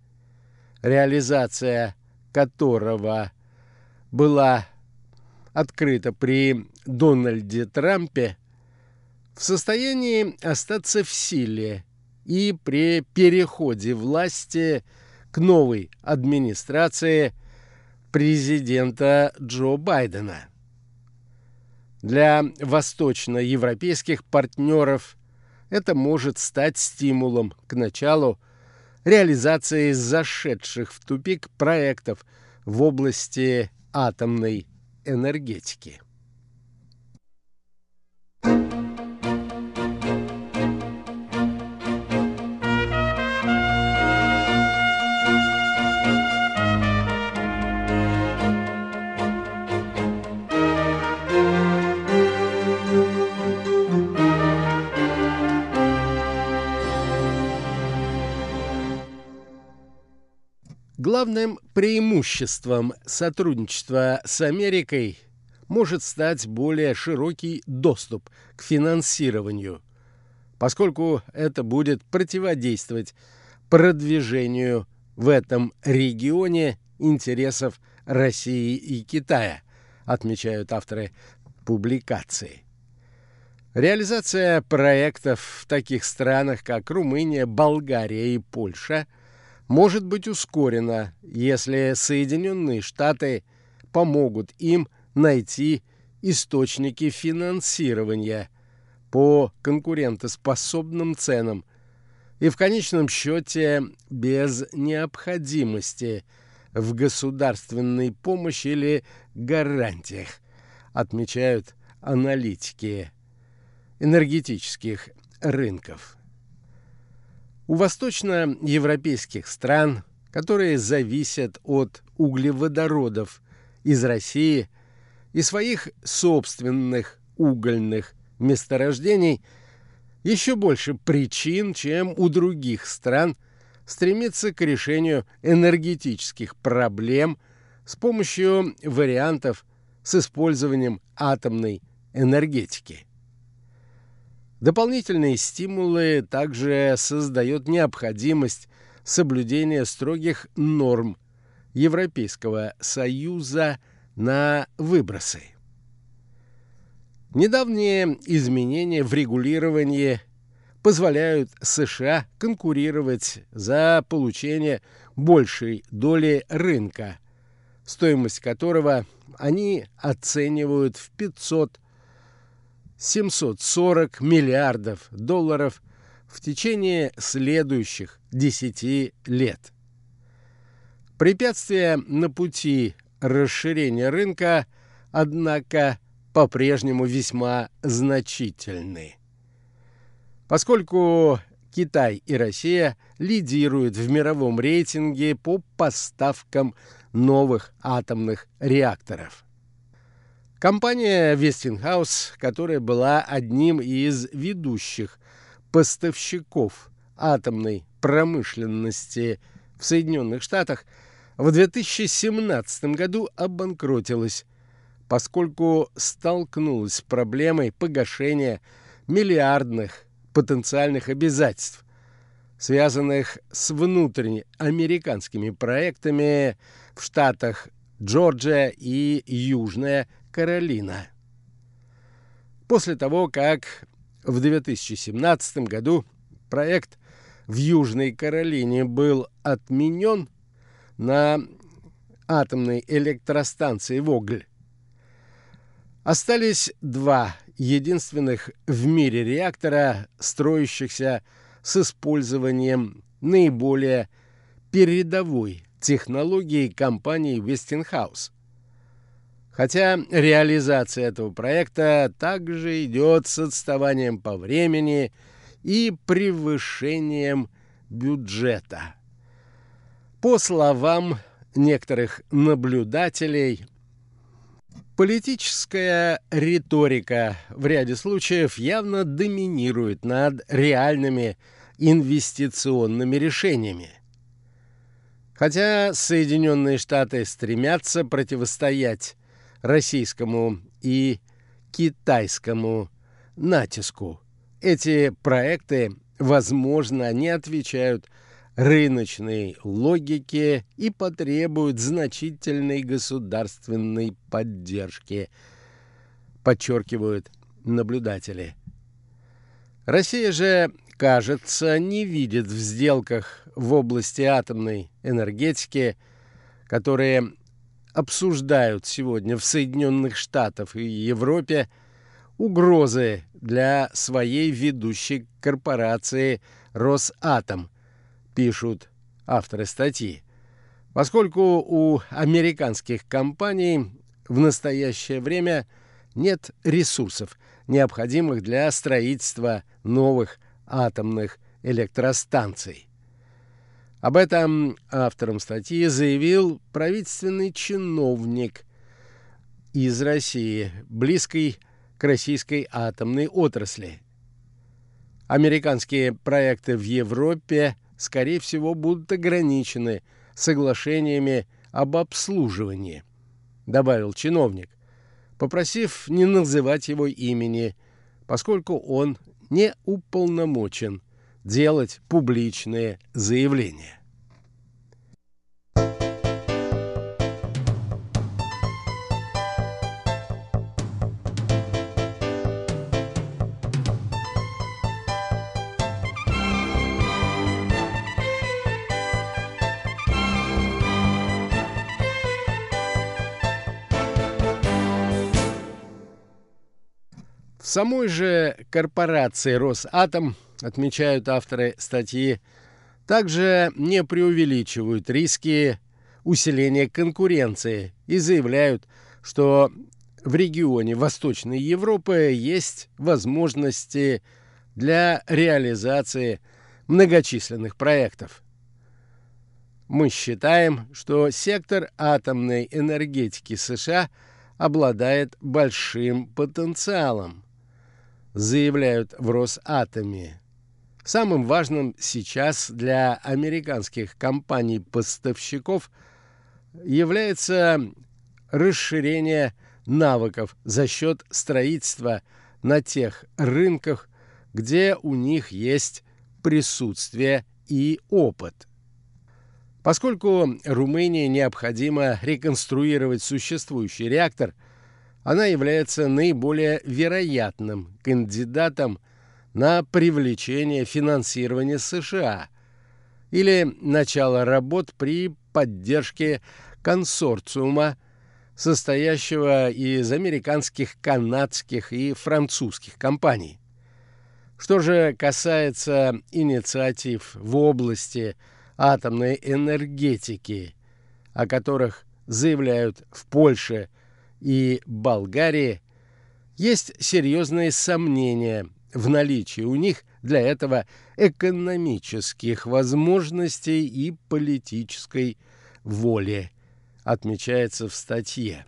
реализация которого была открыта при Дональде Трампе, в состоянии остаться в силе и при переходе власти к новой администрации президента Джо Байдена – для восточноевропейских партнеров это может стать стимулом к началу реализации зашедших в тупик проектов в области атомной энергетики. Главным преимуществом сотрудничества с Америкой может стать более широкий доступ к финансированию, поскольку это будет противодействовать продвижению в этом регионе интересов России и Китая, отмечают авторы публикации. Реализация проектов в таких странах, как Румыния, Болгария и Польша – может быть ускорена, если Соединенные Штаты помогут им найти источники финансирования по конкурентоспособным ценам и в конечном счете без необходимости в государственной помощи или гарантиях, отмечают аналитики энергетических рынков. У восточноевропейских стран, которые зависят от углеводородов из России и своих собственных угольных месторождений, еще больше причин, чем у других стран, стремиться к решению энергетических проблем с помощью вариантов с использованием атомной энергетики. Дополнительные стимулы также создает необходимость соблюдения строгих норм Европейского Союза на выбросы. Недавние изменения в регулировании позволяют США конкурировать за получение большей доли рынка, стоимость которого они оценивают в 500 740 миллиардов долларов в течение следующих 10 лет. Препятствия на пути расширения рынка, однако, по-прежнему весьма значительны. Поскольку Китай и Россия лидируют в мировом рейтинге по поставкам новых атомных реакторов. Компания Westinghouse, которая была одним из ведущих поставщиков атомной промышленности в Соединенных Штатах в 2017 году обанкротилась, поскольку столкнулась с проблемой погашения миллиардных потенциальных обязательств, связанных с внутреннеамериканскими проектами в штатах Джорджия и Южная Каролина. После того, как в 2017 году проект в Южной Каролине был отменен на атомной электростанции Вогль, остались два единственных в мире реактора, строящихся с использованием наиболее передовой технологии компании Westinghouse. Хотя реализация этого проекта также идет с отставанием по времени и превышением бюджета. По словам некоторых наблюдателей, политическая риторика в ряде случаев явно доминирует над реальными инвестиционными решениями. Хотя Соединенные Штаты стремятся противостоять российскому и китайскому натиску, эти проекты, возможно, не отвечают рыночной логике и потребуют значительной государственной поддержки, подчеркивают наблюдатели. Россия же кажется, не видит в сделках в области атомной энергетики, которые обсуждают сегодня в Соединенных Штатах и Европе, угрозы для своей ведущей корпорации «Росатом», пишут авторы статьи, поскольку у американских компаний в настоящее время нет ресурсов, необходимых для строительства новых атомных электростанций. Об этом автором статьи заявил правительственный чиновник из России, близкий к российской атомной отрасли. Американские проекты в Европе, скорее всего, будут ограничены соглашениями об обслуживании, добавил чиновник, попросив не называть его имени, поскольку он не уполномочен делать публичные заявления. самой же корпорации «Росатом», отмечают авторы статьи, также не преувеличивают риски усиления конкуренции и заявляют, что в регионе Восточной Европы есть возможности для реализации многочисленных проектов. Мы считаем, что сектор атомной энергетики США обладает большим потенциалом заявляют в Росатоме. Самым важным сейчас для американских компаний-поставщиков является расширение навыков за счет строительства на тех рынках, где у них есть присутствие и опыт. Поскольку Румынии необходимо реконструировать существующий реактор – она является наиболее вероятным кандидатом на привлечение финансирования США или начало работ при поддержке консорциума, состоящего из американских, канадских и французских компаний. Что же касается инициатив в области атомной энергетики, о которых заявляют в Польше – и Болгарии есть серьезные сомнения в наличии у них для этого экономических возможностей и политической воли, отмечается в статье.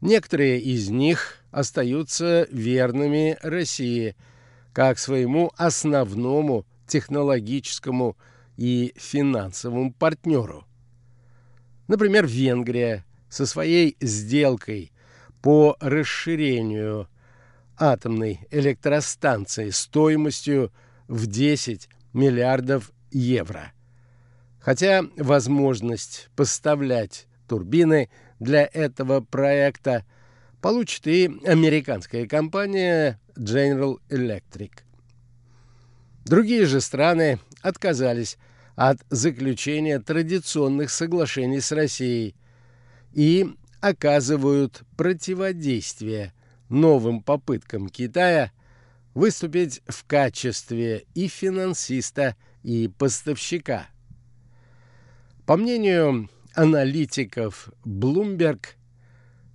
Некоторые из них остаются верными России, как своему основному технологическому и финансовому партнеру. Например, Венгрия со своей сделкой по расширению атомной электростанции стоимостью в 10 миллиардов евро. Хотя возможность поставлять турбины для этого проекта получит и американская компания General Electric. Другие же страны отказались от заключения традиционных соглашений с Россией и оказывают противодействие новым попыткам Китая выступить в качестве и финансиста, и поставщика. По мнению аналитиков Bloomberg,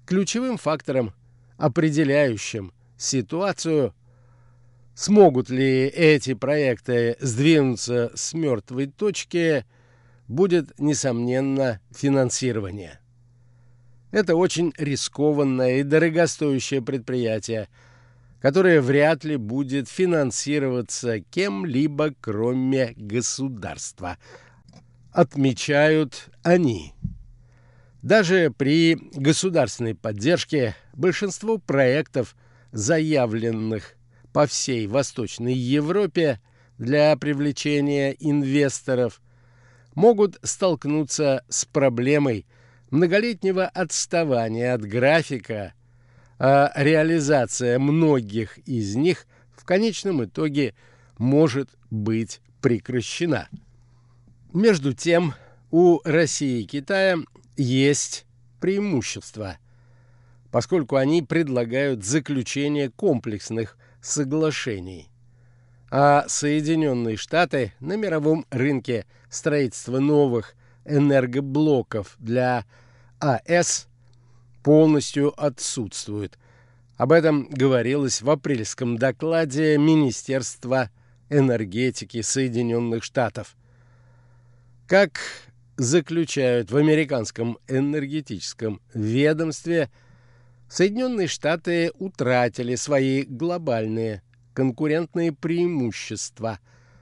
ключевым фактором, определяющим ситуацию, смогут ли эти проекты сдвинуться с мертвой точки, будет, несомненно, финансирование. Это очень рискованное и дорогостоящее предприятие, которое вряд ли будет финансироваться кем-либо, кроме государства, отмечают они. Даже при государственной поддержке большинство проектов, заявленных по всей Восточной Европе для привлечения инвесторов, могут столкнуться с проблемой многолетнего отставания от графика, а реализация многих из них в конечном итоге может быть прекращена. Между тем, у России и Китая есть преимущества, поскольку они предлагают заключение комплексных соглашений. А Соединенные Штаты на мировом рынке строительства новых энергоблоков для АЭС полностью отсутствуют. Об этом говорилось в апрельском докладе Министерства энергетики Соединенных Штатов. Как заключают в американском энергетическом ведомстве, Соединенные Штаты утратили свои глобальные конкурентные преимущества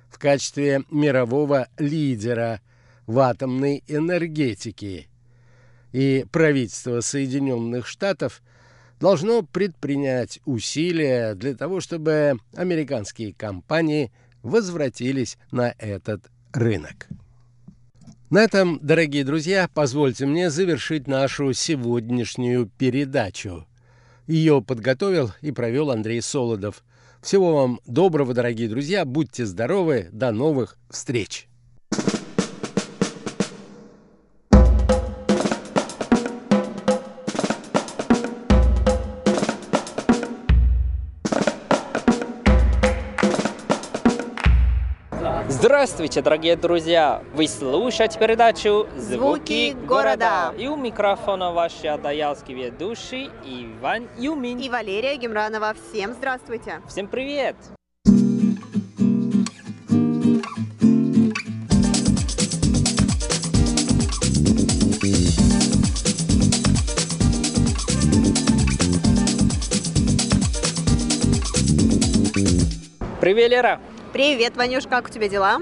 в качестве мирового лидера в атомной энергетике. И правительство Соединенных Штатов должно предпринять усилия для того, чтобы американские компании возвратились на этот рынок. На этом, дорогие друзья, позвольте мне завершить нашу сегодняшнюю передачу. Ее подготовил и провел Андрей Солодов. Всего вам доброго, дорогие друзья, будьте здоровы, до новых встреч! Здравствуйте, дорогие друзья! Вы слушаете передачу «Звуки города». И у микрофона ваши адаялские ведущие Иван Юмин. И Валерия Гемранова. Всем здравствуйте! Всем привет! Привет, Лера! Привет, Ванюш, как у тебя дела?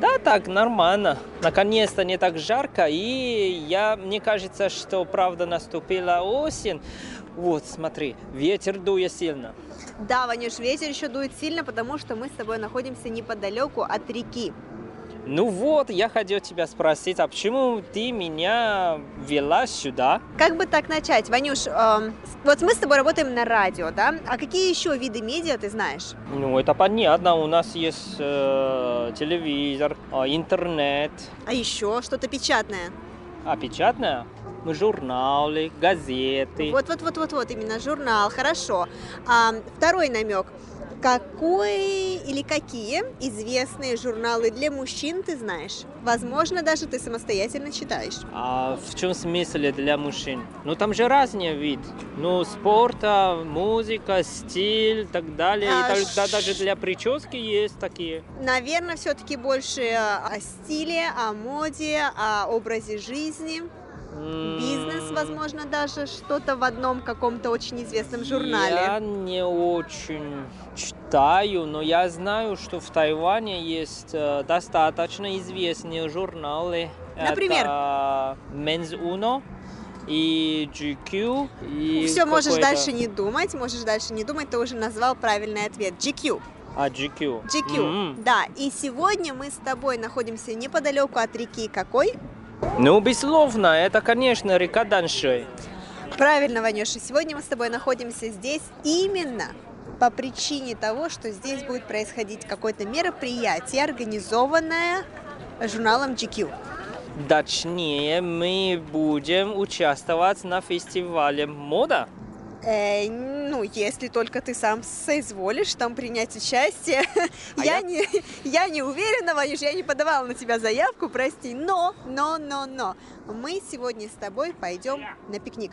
Да, так, нормально. Наконец-то не так жарко, и я, мне кажется, что правда наступила осень. Вот, смотри, ветер дует сильно. Да, Ванюш, ветер еще дует сильно, потому что мы с тобой находимся неподалеку от реки. Ну вот, я хотел тебя спросить, а почему ты меня вела сюда? Как бы так начать, Ванюш? эм, вот мы с тобой работаем на радио, да? А какие еще виды медиа ты знаешь? Ну, это понятно, у нас есть э, телевизор, э, интернет, А еще что-то печатное? а печатное? Журналы, газеты. Вот-вот-вот-вот-вот, именно журнал, хорошо. А, второй намек. Какой или какие известные журналы для мужчин ты знаешь? Возможно, даже ты самостоятельно читаешь. А в чем смысл для мужчин? Ну, там же разные вид. Ну, спорта, музыка, стиль и так далее. А и так- ш- даже для прически есть такие. Наверное, все-таки больше о стиле, о моде, о образе жизни. Бизнес, возможно, даже что-то в одном каком-то очень известном журнале. Я не очень читаю, но я знаю, что в Тайване есть э, достаточно известные журналы. Например? Это Men's Uno и GQ. И Все, можешь дальше не думать, можешь дальше не думать, ты уже назвал правильный ответ. GQ. А, GQ. GQ. М. Да, и сегодня мы с тобой находимся неподалеку от реки какой? Ну, безусловно, это, конечно, река Даншой. Правильно, Ванюша, сегодня мы с тобой находимся здесь именно по причине того, что здесь будет происходить какое-то мероприятие, организованное журналом GQ. Точнее, мы будем участвовать на фестивале мода. Э, ну, если только ты сам соизволишь там принять участие. А я, я- не, я не уверена, Ванюш, я не подавала на тебя заявку, прости. Но, но, но, но, мы сегодня с тобой пойдем на пикник.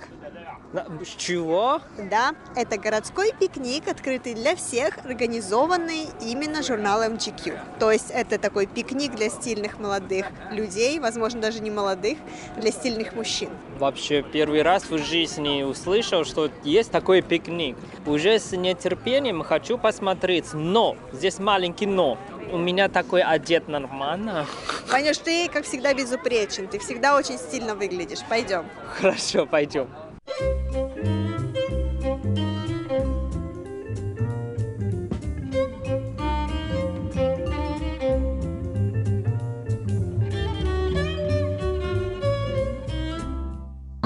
На- чего? Да, это городской пикник, открытый для всех, организованный именно журналом GQ. То есть это такой пикник для стильных молодых людей, возможно, даже не молодых, для стильных мужчин. Вообще первый раз в жизни услышал, что есть такой пикник. Уже с нетерпением хочу посмотреть, но здесь маленький но. У меня такой одет нормально. Ванюш, ты, как всегда, безупречен, ты всегда очень стильно выглядишь. Пойдем. Хорошо, пойдем.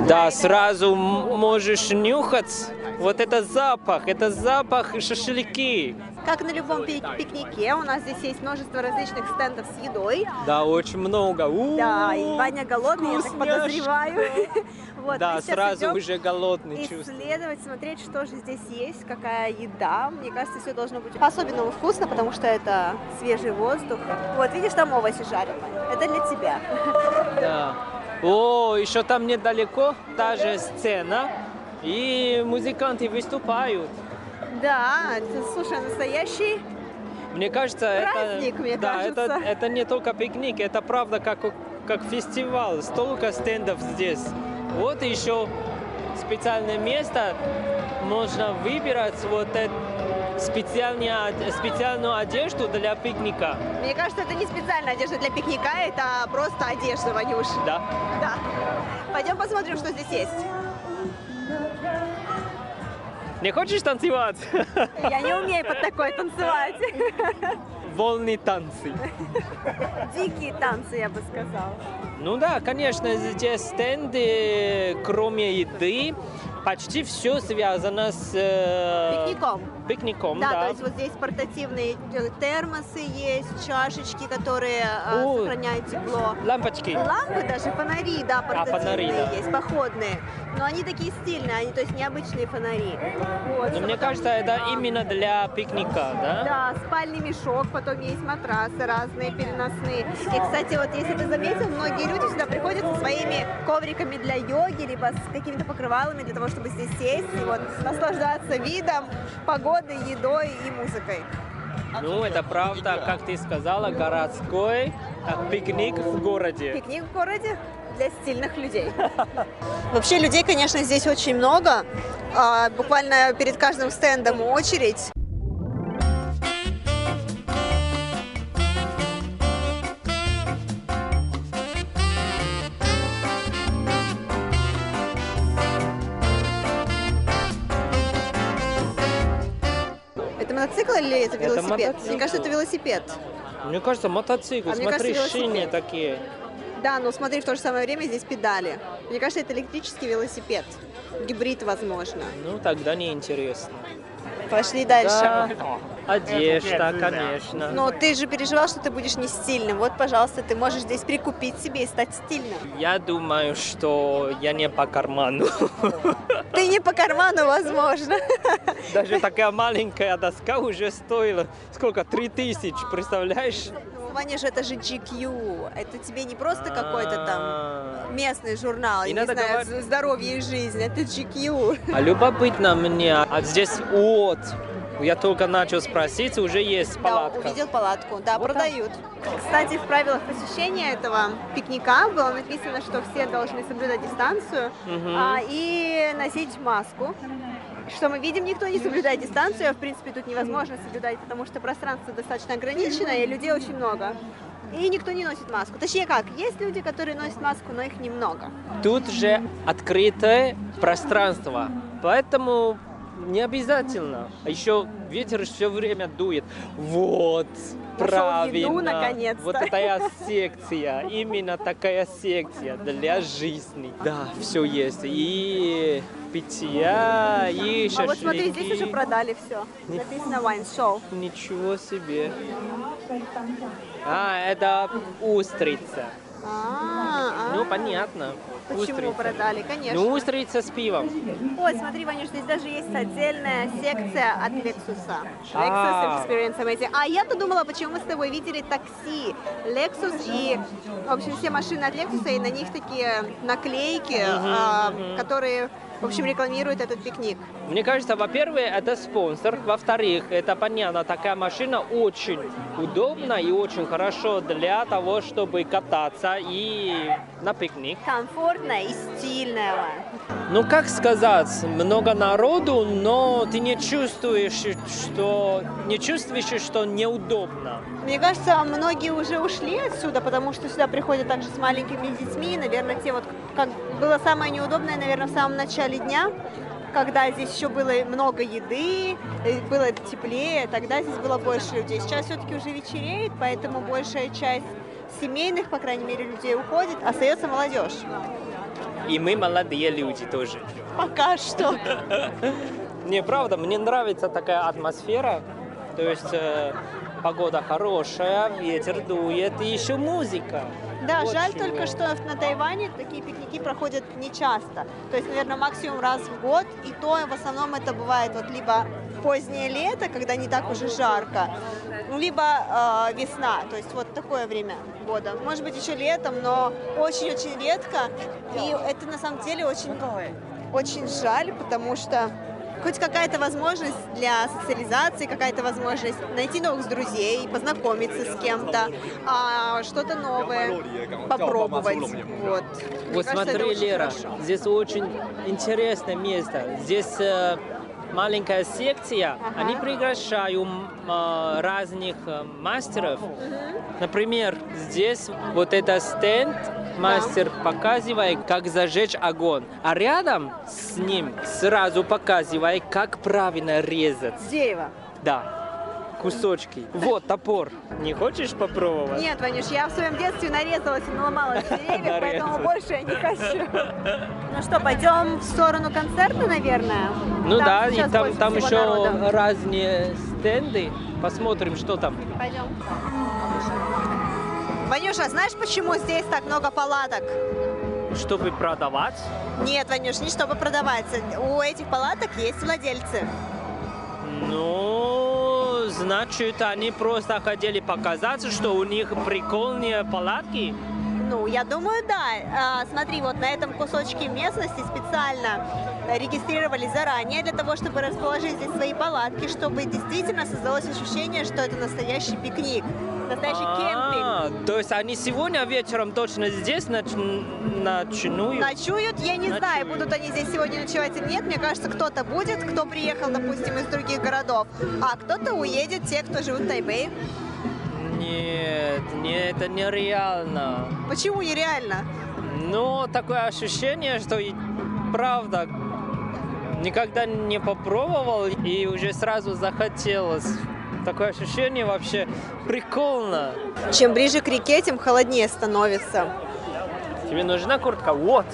Да, сразу можешь нюхать. Вот это запах, это запах шашлыки. Как на любом пи- пикнике, у нас здесь есть множество различных стендов с едой. Да, очень много. У-у-у, Да, и Ваня голодный, я так вкусняшка. подозреваю. Вот, Да, сразу уже голодный чувствую. исследовать, смотреть, что же здесь есть, какая еда. Мне кажется, все должно быть по-особенному вкусно, потому что это свежий воздух. Вот, видишь, там овощи жарят. Это для тебя. Да. О, еще там недалеко та же сцена, и музыканты выступают. Да, это, слушай, настоящий Мне кажется, Праздник, это, мне да, кажется. это, это не только пикник, это правда как, как фестиваль, столько стендов здесь. Вот еще специальное место, можно выбирать вот это, специальную одежду для пикника. Мне кажется, это не специальная одежда для пикника, это просто одежда, Ванюш. Да? Да. Пойдем посмотрим, что здесь есть. Не хочешь танцевать? Я не умею под такое танцевать. Волны танцы. Дикие танцы, я бы сказала. Ну да, конечно, здесь стенды, кроме еды, почти все связано с э, Пикником. пикником, Да, да. то есть вот здесь портативные э, термосы есть, чашечки, которые э, О. сохраняют тепло. Лампочки. Лампы даже, фонари, да, портативные фонари, да. есть, походные. Но они такие стильные, они, то есть необычные фонари. Вот, Но что мне потом- кажется, это именно для пикника, да? Да, спальный мешок, потом есть матрасы разные, переносные. И, кстати, вот если ты заметил, многие люди сюда приходят со своими ковриками для йоги, либо с какими-то покрывалами для того, чтобы здесь сесть и вот наслаждаться видом, погодой, едой и музыкой. Ну, это правда, как ты сказала, городской а, пикник в городе. Пикник в городе для стильных людей. Вообще людей, конечно, здесь очень много. А, Буквально перед каждым стендом очередь. Мотоцикл или это Это велосипед? мотоцикл. Мне кажется, это велосипед. Мне кажется, мотоцикл, А смотри, кажется, шины такие. Да, но смотри, в то же самое время здесь педали. Мне кажется, это электрический велосипед. Гибрид, возможно. Ну, тогда неинтересно. Пошли дальше. Да, одежда, конечно. Но ты же переживал, что ты будешь не стильным. Вот, пожалуйста, ты можешь здесь прикупить себе и стать стильным. Я думаю, что я не по карману. Ты не по карману, возможно. Даже такая маленькая доска уже стоила сколько? Три тысячи, представляешь? Ваня же это же GQ. Это тебе не просто какой-то там А. местный журнал, я не надо знаю, говорить- здоровье и жизнь. Это GQ. А любопытно мне, а здесь от Я только начал спросить, уже есть палатка. Да, увидел палатку. Да, Вот продают. Кстати, в правилах посещения этого пикника было написано, что все должны соблюдать дистанцию Мгм. а, и носить маску. Что мы видим, никто не соблюдает дистанцию, а в принципе тут невозможно соблюдать, потому что пространство достаточно ограничено и людей очень много. И никто не носит маску. Точнее как, есть люди, которые носят маску, но их немного. Тут же открытое пространство, поэтому не обязательно. А еще ветер все время дует. Вот, Нашел правильно. наконец-то. Вот такая секция, именно такая секция для жизни. Да, все есть. И питья, и А вот смотри, шашлыки. здесь уже продали все. Написано wine show. Ничего себе. А, это устрица. А, а. Ну, понятно. Почему продали? Конечно. Ну, устрица с пивом. Ой, смотри, Ванюш, здесь даже есть отдельная секция от Lexus. Lexus А. Experience Amazing. А я-то думала, почему мы с тобой видели такси Lexus и, в общем, все машины от Lexus, и на них такие наклейки, а, которые, в общем, рекламируют этот пикник. Мне кажется, во-первых, это спонсор. Во-вторых, это понятно, такая машина очень удобна и очень хорошо для того, чтобы кататься и на пикник. Комфортная и стильная. Ну, как сказать, много народу, но ты не чувствуешь, что не чувствуешь, что неудобно. Мне кажется, многие уже ушли отсюда, потому что сюда приходят также с маленькими детьми. Наверное, те вот, как было самое неудобное, наверное, в самом начале дня, когда здесь еще было много еды, было теплее, тогда здесь было больше людей. Сейчас все-таки уже вечереет, поэтому большая часть семейных, по крайней мере, людей уходит, остается молодежь. И мы молодые люди тоже. Пока что. Не, правда, мне нравится такая атмосфера. То есть э, погода хорошая, ветер дует и еще музыка. Да, Вот жаль чего. только, что на Тайване такие пикники проходят не часто. То есть, наверное, максимум раз в год, и то в основном это бывает вот либо позднее лето, когда не так уже жарко, ну, либо э, весна, то есть вот такое время года. Может быть, еще летом, но очень-очень редко. И это на самом деле очень, очень жаль, потому что хоть какая-то возможность для социализации, какая-то возможность найти новых друзей, познакомиться с кем-то, а, что-то новое попробовать. Вот. Вот кажется, смотри, очень Лера, здесь очень интересное место. Здесь э, маленькая секция, Ага. они приглашают э, разных э, мастеров. Например, здесь вот этот стенд мастер показывает, как зажечь огонь, а рядом с ним сразу показывает, как правильно резать. С дерева. Да, кусочки. Вот топор. Не хочешь попробовать? Нет, Ванюш, я в своем детстве нарезалась и наломалась деревьев, поэтому больше я не хочу. Ну что, пойдем в сторону концерта, наверное? Ну да, и там, еще народа. разные стенды. Посмотрим, что там. Пойдем. Ванюша, знаешь, почему здесь так много палаток? Чтобы продавать. Нет, Ванюш, не чтобы продаваться. У этих палаток есть владельцы. Ну, значит, они просто хотели показать, что у них прикольные палатки. Ну, я думаю, да. А, смотри, вот на этом кусочке местности специально регистрировали заранее для того, чтобы расположить здесь свои палатки, чтобы действительно создалось ощущение, что это настоящий пикник, настоящий кемпинг. А, то есть они сегодня вечером точно здесь нач- начнут? Ночуют, я не знаю, Ночуют. будут они здесь сегодня ночевать или нет. Мне кажется, кто-то будет, кто приехал, допустим, из других городов, а кто-то уедет, те, кто живут в Тайбэе. Нет, нет, это нереально. Почему нереально? Ну, такое ощущение, что правда никогда не попробовал и уже сразу захотелось. Такое ощущение вообще прикольно. Чем ближе к реке, тем холоднее становится. Тебе нужна куртка? Вот.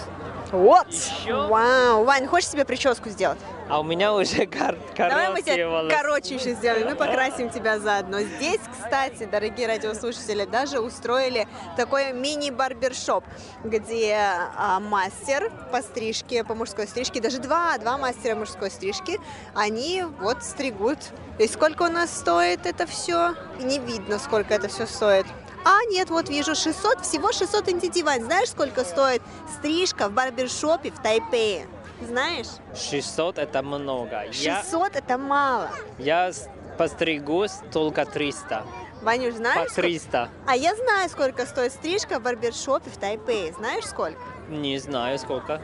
Вот! Еще? Вау! Вань, хочешь себе прическу сделать? А у меня уже кор- Давай мы тебе волосы. короче еще сделаем, мы покрасим тебя заодно. Здесь, кстати, дорогие радиослушатели, даже устроили такой мини-барбершоп, где а, мастер по стрижке, по мужской стрижке, даже два, два мастера мужской стрижки, они вот стригут. И сколько у нас стоит это все? Не видно, сколько это все стоит. А, нет, вот вижу 600, всего 600 NTT, Вань. Знаешь, сколько стоит стрижка в барбершопе в Тайпее? Знаешь? 600 это много. Я, 600 это мало. я постригусь только 300. Ванюш, По знаешь? сколько- 300. А я знаю, сколько стоит стрижка в барбершопе в Тайпее. Знаешь сколько? Не знаю сколько.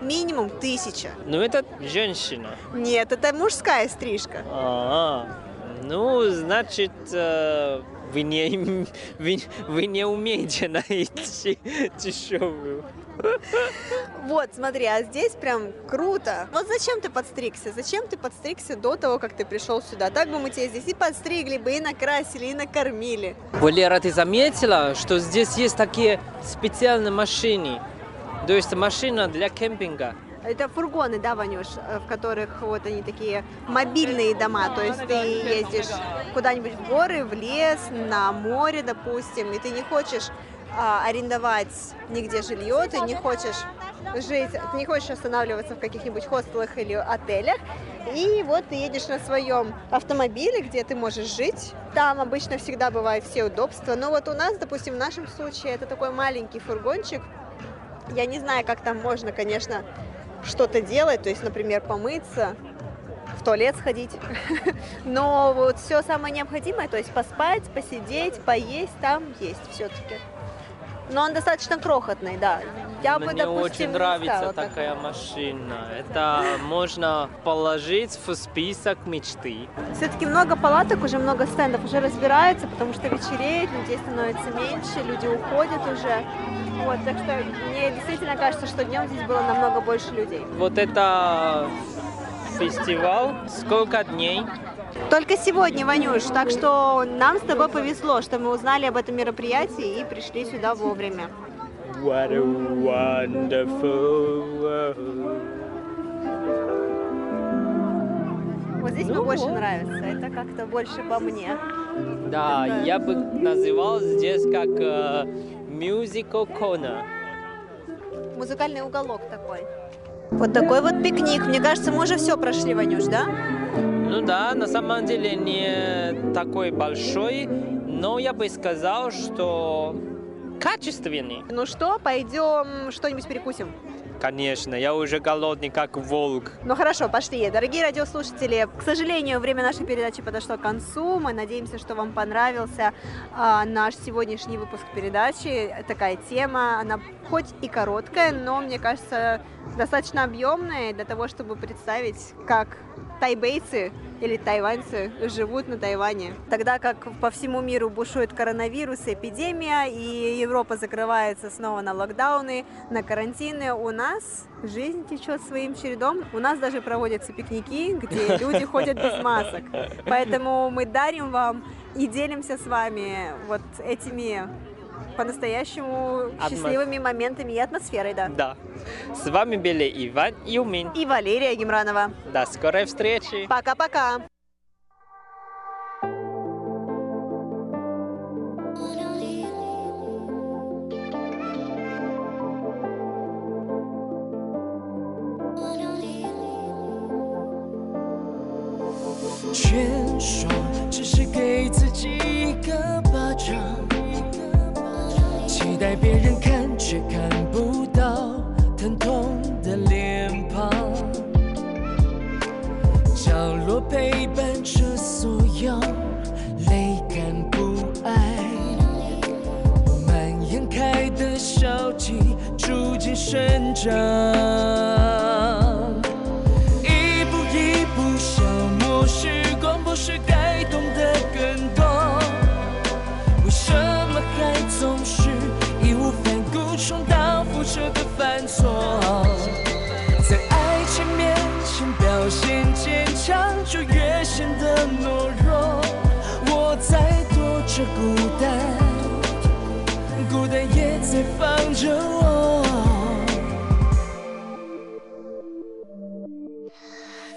Минимум тысяча. Ну это женщина. Нет, это мужская стрижка. А, ну, значит, э, вы не, вы, вы не умеете найти дешевую. Вот, смотри, а здесь прям круто. Вот зачем ты подстригся? Зачем ты подстригся до того, как ты пришел сюда? Так бы мы тебя здесь и подстригли бы, и накрасили, и накормили. Валера, ты заметила, что здесь есть такие специальные машины? То есть машина для кемпинга. Это фургоны, да, Ванюш, э, в которых вот они такие мобильные дома, то есть ты ездишь куда-нибудь в горы, в лес, на море, допустим, и ты не хочешь а, арендовать нигде жилье, ты не хочешь жить, ты не хочешь останавливаться в каких-нибудь хостелах или отелях, и вот ты едешь на своем автомобиле, где ты можешь жить. Там обычно всегда бывают все удобства, но вот у нас, допустим, в нашем случае это такой маленький фургончик, я не знаю, как там можно, конечно, что-то делать, то есть, например, помыться, в туалет сходить. Но вот все самое необходимое, то есть поспать, посидеть, поесть, там есть все-таки. Но он достаточно крохотный, да. Я бы, Мне допустим, очень не нравится стала так. такая машина. Это можно положить в список мечты. Все-таки много палаток, уже много стендов уже разбирается, потому что вечереет, людей становится меньше, люди уходят уже. Вот, так что мне действительно кажется, что днем здесь было намного больше людей. Вот это фестиваль. Сколько дней? Только сегодня, Ванюш, так что нам с тобой повезло, что мы узнали об этом мероприятии и пришли сюда вовремя. What a wonderful world. Вот здесь мне больше нравится, это как-то больше по мне. Да, я бы называл здесь как э, musical corner. Музыкальный уголок такой. Вот такой вот пикник. Мне кажется, мы уже все прошли, Ванюш, да? Ну да, на самом деле не такой большой, но я бы сказал, что качественный. Ну что, пойдем что-нибудь перекусим? Конечно, я уже голодный, как волк. Ну хорошо, пошли. Дорогие радиослушатели, к сожалению, время нашей передачи подошло к концу. Мы надеемся, что вам понравился а, наш сегодняшний выпуск передачи. Такая тема, она хоть и короткая, но, мне кажется, достаточно объемная для того, чтобы представить, как тайбейцы или тайваньцы живут на Тайване. Тогда как по всему миру бушует коронавирус, эпидемия, и Европа закрывается снова на локдауны, на карантины, у нас жизнь течет своим чередом. У нас даже проводятся пикники, где люди ходят без масок. Поэтому мы дарим вам и делимся с вами вот этими по-настоящему Атмос- счастливыми моментами и атмосферой, да. Да. С вами были Иван и Юмин. И Валерия Гемранова. До скорой встречи. Пока-пока! 待别人看却看不到疼痛的脸庞。角落陪伴着所有泪感不爱，蔓延开的消极逐渐生长。犯错？在爱情面前表现坚强，就越显得懦弱。我在躲着孤单，孤单也在放着我。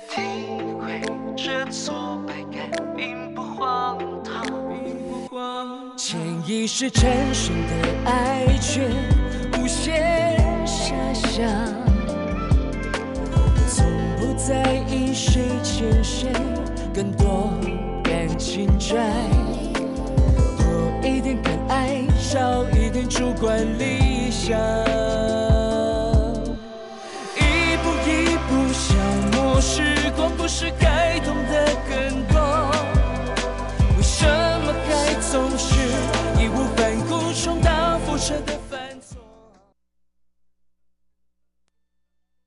体会着挫败感并不荒唐，潜意识产生的爱却无限想，从不在意谁欠谁，更多感情债，多一点敢爱，少一点主观理想。一步一步消磨时光，不是感。